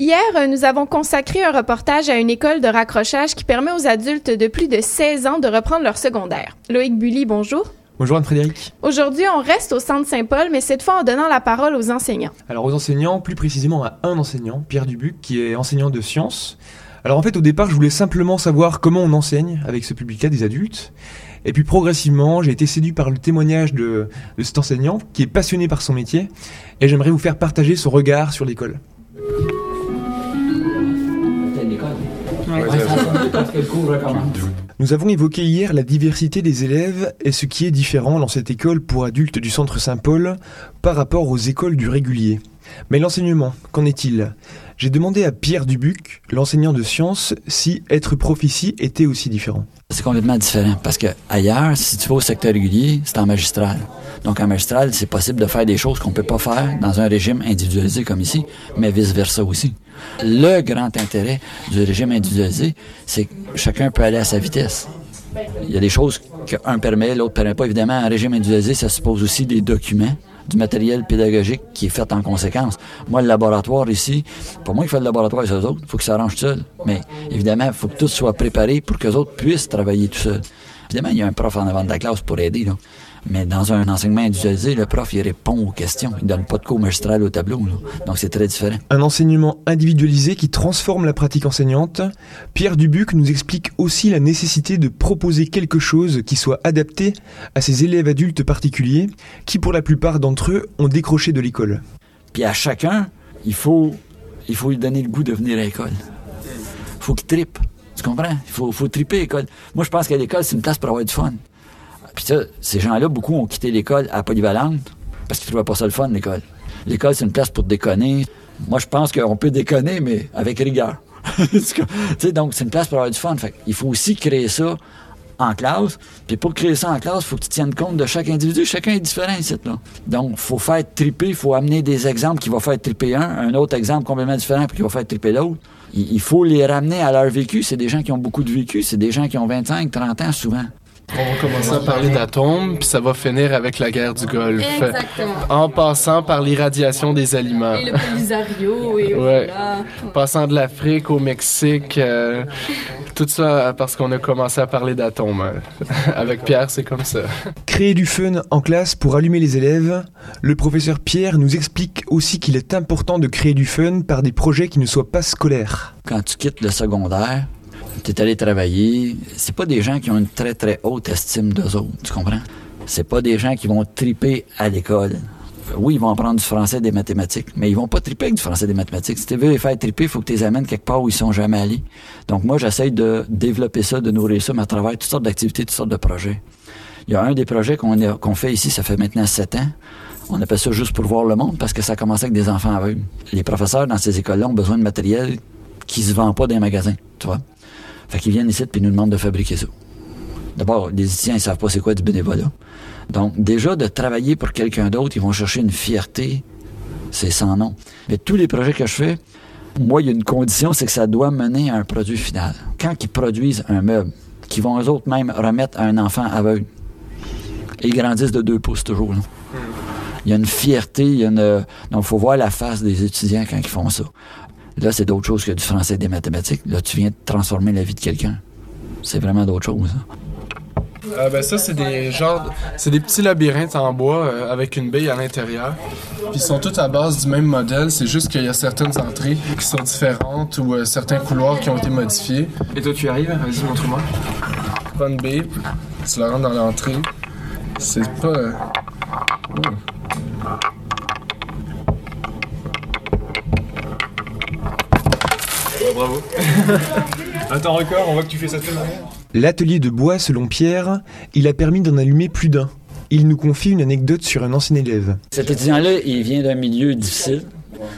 Hier, nous avons consacré un reportage à une école de raccrochage qui permet aux adultes de plus de 16 ans de reprendre leur secondaire. Loïc Bully, bonjour. Bonjour Anne-Frédéric. Aujourd'hui, on reste au centre Saint-Paul, mais cette fois en donnant la parole aux enseignants. Alors aux enseignants, plus précisément à un enseignant, Pierre Dubuc, qui est enseignant de sciences. Alors en fait, au départ, je voulais simplement savoir comment on enseigne avec ce public-là des adultes. Et puis progressivement, j'ai été séduit par le témoignage de, de cet enseignant qui est passionné par son métier. Et j'aimerais vous faire partager son regard sur l'école. Nous avons évoqué hier la diversité des élèves et ce qui est différent dans cette école pour adultes du centre Saint-Paul par rapport aux écoles du régulier. Mais l'enseignement, qu'en est-il? J'ai demandé à Pierre Dubuc, l'enseignant de sciences, si être ici était aussi différent. C'est complètement différent parce que ailleurs, si tu vas au secteur régulier, c'est en magistral. Donc en magistral, c'est possible de faire des choses qu'on peut pas faire dans un régime individualisé comme ici, mais vice-versa aussi. Le grand intérêt du régime individualisé, c'est que chacun peut aller à sa vitesse. Il y a des choses qu'un permet, l'autre permet pas. Évidemment, un régime individualisé, ça suppose aussi des documents du matériel pédagogique qui est fait en conséquence. Moi, le laboratoire ici, pour moi, il fait le laboratoire avec eux autres. Il faut que ça arrange tout seul. Mais évidemment, il faut que tout soit préparé pour que les autres puissent travailler tout seul. Évidemment, il y a un prof en avant de la classe pour aider. Là. Mais dans un enseignement individualisé, le prof, il répond aux questions. Il donne pas de cours magistral au tableau. Là. Donc, c'est très différent. Un enseignement individualisé qui transforme la pratique enseignante. Pierre Dubuc nous explique aussi la nécessité de proposer quelque chose qui soit adapté à ces élèves adultes particuliers qui, pour la plupart d'entre eux, ont décroché de l'école. Puis à chacun, il faut, il faut lui donner le goût de venir à l'école. Il faut qu'il tripe. Tu comprends? Il faut, faut triper à l'école. Moi, je pense qu'à l'école, c'est une place pour avoir du fun. Puis ça, ces gens-là, beaucoup ont quitté l'école à polyvalente parce qu'ils trouvaient pas ça le fun, l'école. L'école, c'est une place pour déconner. Moi, je pense qu'on peut déconner, mais avec rigueur. donc, c'est une place pour avoir du fun. Fait il faut aussi créer ça en classe. Puis pour créer ça en classe, il faut que tu tiennes compte de chaque individu. Chacun est différent ici. Là. Donc, il faut faire triper, il faut amener des exemples qui vont faire triper un, un autre exemple complètement différent puis qui va faire triper l'autre. Il il faut les ramener à leur vécu. C'est des gens qui ont beaucoup de vécu. C'est des gens qui ont 25, 30 ans souvent. On va commencer à parler d'atomes, puis ça va finir avec la guerre du Golfe. Exactement. En passant par l'irradiation des aliments. Et le Polisario, et Ouais. voilà. Passant de l'Afrique au Mexique, euh, tout ça parce qu'on a commencé à parler d'atomes. hein. Avec Pierre, c'est comme ça. Créer du fun en classe pour allumer les élèves, le professeur Pierre nous explique aussi qu'il est important de créer du fun par des projets qui ne soient pas scolaires. Quand tu quittes le secondaire, tu es allé travailler, c'est pas des gens qui ont une très très haute estime d'eux autres, tu comprends? C'est pas des gens qui vont triper à l'école. Oui, ils vont apprendre du français et des mathématiques, mais ils vont pas triper avec du français et des mathématiques. Si tu veux les faire triper, il faut que tu les amènes quelque part où ils sont jamais allés. Donc moi, j'essaye de développer ça, de nourrir ça, mais à travers toutes sortes d'activités, toutes sortes de projets. Il y a un des projets qu'on fait ici, ça fait maintenant sept ans. On appelle ça juste pour voir le monde parce que ça a avec des enfants aveugles. Les professeurs dans ces écoles-là ont besoin de matériel qui se vend pas dans les magasins, tu vois. Fait qu'ils viennent ici puis ils nous demandent de fabriquer ça. D'abord, les étudiants ils savent pas c'est quoi du bénévolat. Donc déjà de travailler pour quelqu'un d'autre, ils vont chercher une fierté, c'est sans nom. Mais tous les projets que je fais, moi il y a une condition, c'est que ça doit mener à un produit final. Quand ils produisent un meuble, qu'ils vont eux autres même remettre à un enfant aveugle, et ils grandissent de deux pouces toujours. là. Il y a une fierté, il y a une... Donc, il faut voir la face des étudiants quand ils font ça. Là, c'est d'autre chose que du français et des mathématiques. Là, tu viens de transformer la vie de quelqu'un. C'est vraiment d'autre chose. hein. Euh, ben ça, c'est des genres, c'est des petits labyrinthes en bois euh, avec une bille à l'intérieur. Puis ils sont tous à base du même modèle. C'est juste qu'il y a certaines entrées qui sont différentes ou euh, certains couloirs qui ont été modifiés. Et toi, tu arrives? Vas-y, montre-moi. Prends une bille, tu la rentres dans l'entrée. C'est pas. Bravo. Un temps record, on voit que tu fais ça très L'atelier de bois, selon Pierre, il a permis d'en allumer plus d'un. Il nous confie une anecdote sur un ancien élève. Cet étudiant-là, il vient d'un milieu difficile.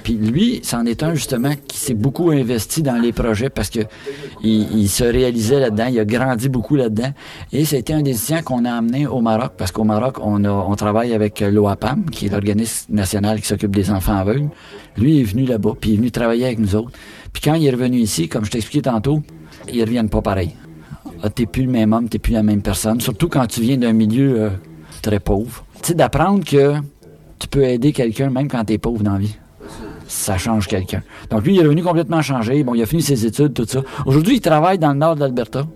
Puis lui, c'en est un justement qui s'est beaucoup investi dans les projets parce que il, il se réalisait là-dedans, il a grandi beaucoup là-dedans. Et c'était un des étudiants qu'on a amené au Maroc parce qu'au Maroc, on, a, on travaille avec l'OAPAM, qui est l'organisme national qui s'occupe des enfants aveugles. Lui est venu là-bas, puis il est venu travailler avec nous autres. Puis quand il est revenu ici, comme je t'expliquais tantôt, ils reviennent pas pareil. Ah, t'es plus le même homme, t'es plus la même personne. Surtout quand tu viens d'un milieu euh, très pauvre. Tu sais, d'apprendre que tu peux aider quelqu'un même quand t'es pauvre dans la vie. ça change quelqu'un. Donc lui, il est revenu complètement changé. Bon, il a fini ses études, tout ça. Aujourd'hui, il travaille dans le nord de l'Alberta.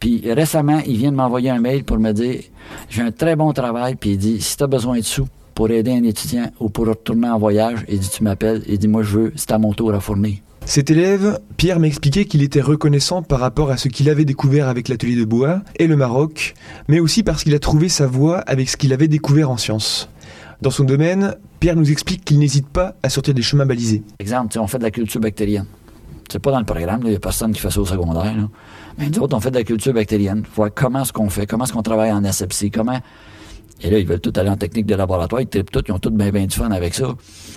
Puis récemment, il vient de m'envoyer un mail pour me dire j'ai un très bon travail. Puis il dit si tu as besoin de sous pour aider un étudiant ou pour retourner en voyage, il dit tu m'appelles. Il dit moi je veux, c'est à mon tour à fournir. Cet élève, Pierre m'expliquait qu'il était reconnaissant par rapport à ce qu'il avait découvert avec l'atelier de bois et le Maroc, mais aussi parce qu'il a trouvé sa voie avec ce qu'il avait découvert en sciences. Dans son domaine, Pierre nous explique qu'il n'hésite pas à sortir des chemins balisés. Exemple, on fait de la culture bactérienne. C'est pas dans le programme, il n'y a personne qui fait ça au secondaire. Mais nous autres, on fait de la culture bactérienne. Voir comment est-ce qu'on fait, comment est-ce qu'on travaille en asepsie, comment et là, ils veulent tout aller en technique de laboratoire, ils trippent tout, ils ont tout bien, bien du fun avec ça.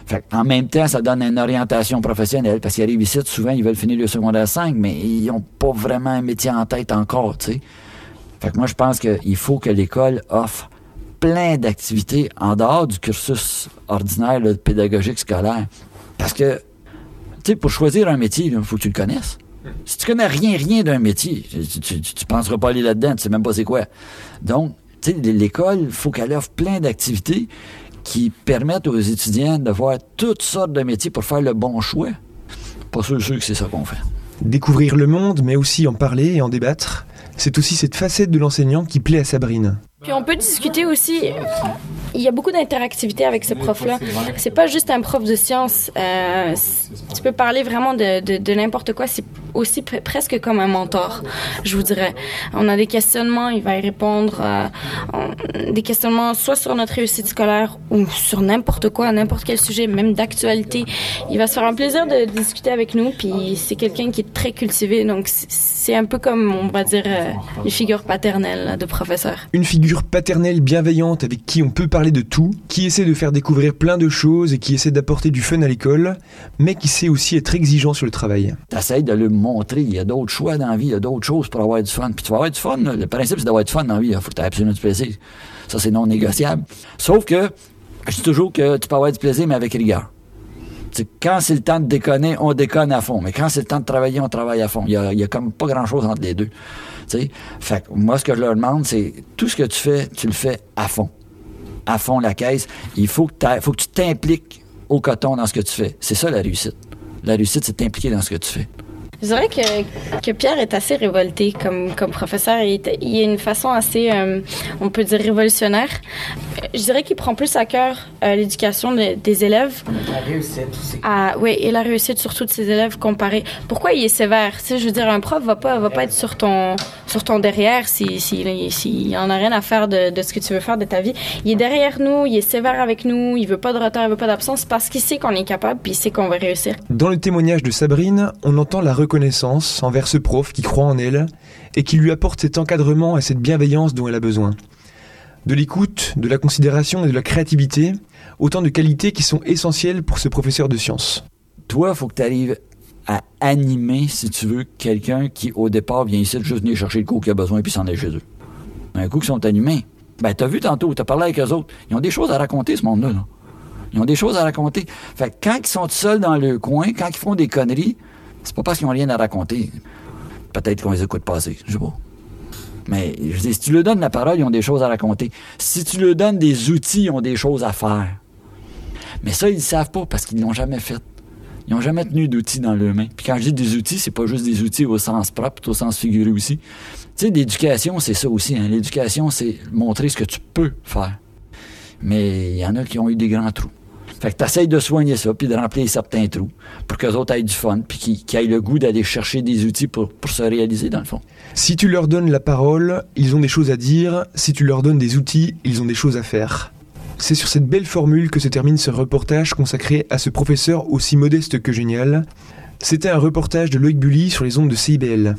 Fait en même temps, ça donne une orientation professionnelle, parce qu'ils arrivent ici, souvent, ils veulent finir le secondaire 5, mais ils n'ont pas vraiment un métier en tête encore, tu sais. Fait que moi, je pense qu'il faut que l'école offre plein d'activités en dehors du cursus ordinaire, pédagogique, scolaire. Parce que, tu sais, pour choisir un métier, il faut que tu le connaisses. Si tu connais rien, rien d'un métier, tu, ne penseras pas aller là-dedans, tu sais même pas c'est quoi. Donc, l'école, il faut qu'elle offre plein d'activités qui permettent aux étudiants de voir toutes sortes de métiers pour faire le bon choix. Pas sûr, sûr que c'est ça qu'on fait. Découvrir le monde, mais aussi en parler et en débattre, c'est aussi cette facette de l'enseignant qui plaît à Sabrine. Puis on peut discuter aussi. Il y a beaucoup d'interactivité avec ce prof-là. C'est pas juste un prof de sciences. Euh, tu peux parler vraiment de, de, de n'importe quoi. C'est aussi presque comme un mentor, je vous dirais. On a des questionnements, il va y répondre. Euh, des questionnements soit sur notre réussite scolaire ou sur n'importe quoi, n'importe quel sujet, même d'actualité. Il va se faire un plaisir de discuter avec nous. Puis c'est quelqu'un qui est très cultivé. Donc c'est un peu comme, on va dire, euh, une figure paternelle de professeur. Une figure paternelle bienveillante avec qui on peut parler de tout, qui essaie de faire découvrir plein de choses et qui essaie d'apporter du fun à l'école, mais qui sait aussi être exigeant sur le travail. T'essayes de le montrer, il y a d'autres choix dans la vie, il y a d'autres choses pour avoir du fun. Puis tu vas avoir du fun, le principe c'est d'avoir du fun dans la vie, il faut que tu absolument du plaisir. Ça c'est non négociable. Sauf que, je dis toujours que tu peux avoir du plaisir, mais avec rigueur. quand c'est le temps de déconner, on déconne à fond. Mais quand c'est le temps de travailler, on travaille à fond. Il y a, comme pas grand-chose entre les deux. Fait moi, ce que je leur demande, c'est tout ce que tu fais, tu le fais à fond. À fond la caisse. Il faut que, faut que tu t'impliques au coton dans ce que tu fais. C'est ça la réussite. La réussite, c'est t'impliquer dans ce que tu fais. Je dirais que, que Pierre est assez révolté comme, comme professeur. Il, il a une façon assez, euh, on peut dire, révolutionnaire. Je dirais qu'il prend plus à cœur euh, l'éducation des élèves. La réussite aussi. Ah, oui, et la réussite surtout de ses élèves comparé. Pourquoi il est sévère? Tu sais, je veux dire, un prof va pas, va pas être sur ton, sur ton derrière s'il si, si, en a rien à faire de, de, ce que tu veux faire de ta vie. Il est derrière nous, il est sévère avec nous, il veut pas de retard, il veut pas d'absence parce qu'il sait qu'on est capable puis il sait qu'on va réussir. Dans le témoignage de Sabrine, on entend la reconnaissance envers ce prof qui croit en elle et qui lui apporte cet encadrement et cette bienveillance dont elle a besoin. De l'écoute, de la considération et de la créativité, autant de qualités qui sont essentielles pour ce professeur de sciences. Toi, il faut que tu arrives à animer, si tu veux, quelqu'un qui, au départ, vient ici juste venir chercher le coup qu'il a besoin puis s'en est chez eux. Un coup qu'ils sont animés. Ben, t'as vu tantôt, t'as parlé avec eux autres. Ils ont des choses à raconter, ce monde-là. Ils ont des choses à raconter. Fait que quand ils sont seuls dans le coin, quand ils font des conneries, c'est pas parce qu'ils ont rien à raconter. Peut-être qu'on les écoute passer, je sais pas. Mais je dis, si tu leur donnes la parole, ils ont des choses à raconter. Si tu leur donnes des outils, ils ont des choses à faire. Mais ça, ils ne savent pas parce qu'ils ne l'ont jamais fait. Ils n'ont jamais tenu d'outils dans leurs mains. Puis quand je dis des outils, c'est pas juste des outils au sens propre, au sens figuré aussi. Tu sais, l'éducation, c'est ça aussi. Hein. L'éducation, c'est montrer ce que tu peux faire. Mais il y en a qui ont eu des grands trous. Fait que tu essaies de soigner ça, puis de remplir certains trous, pour que les autres aient du fun, puis qu'ils aient le goût d'aller chercher des outils pour, pour se réaliser, dans le fond. Si tu leur donnes la parole, ils ont des choses à dire. Si tu leur donnes des outils, ils ont des choses à faire. C'est sur cette belle formule que se termine ce reportage consacré à ce professeur aussi modeste que génial. C'était un reportage de Loïc Bully sur les ondes de CIBL.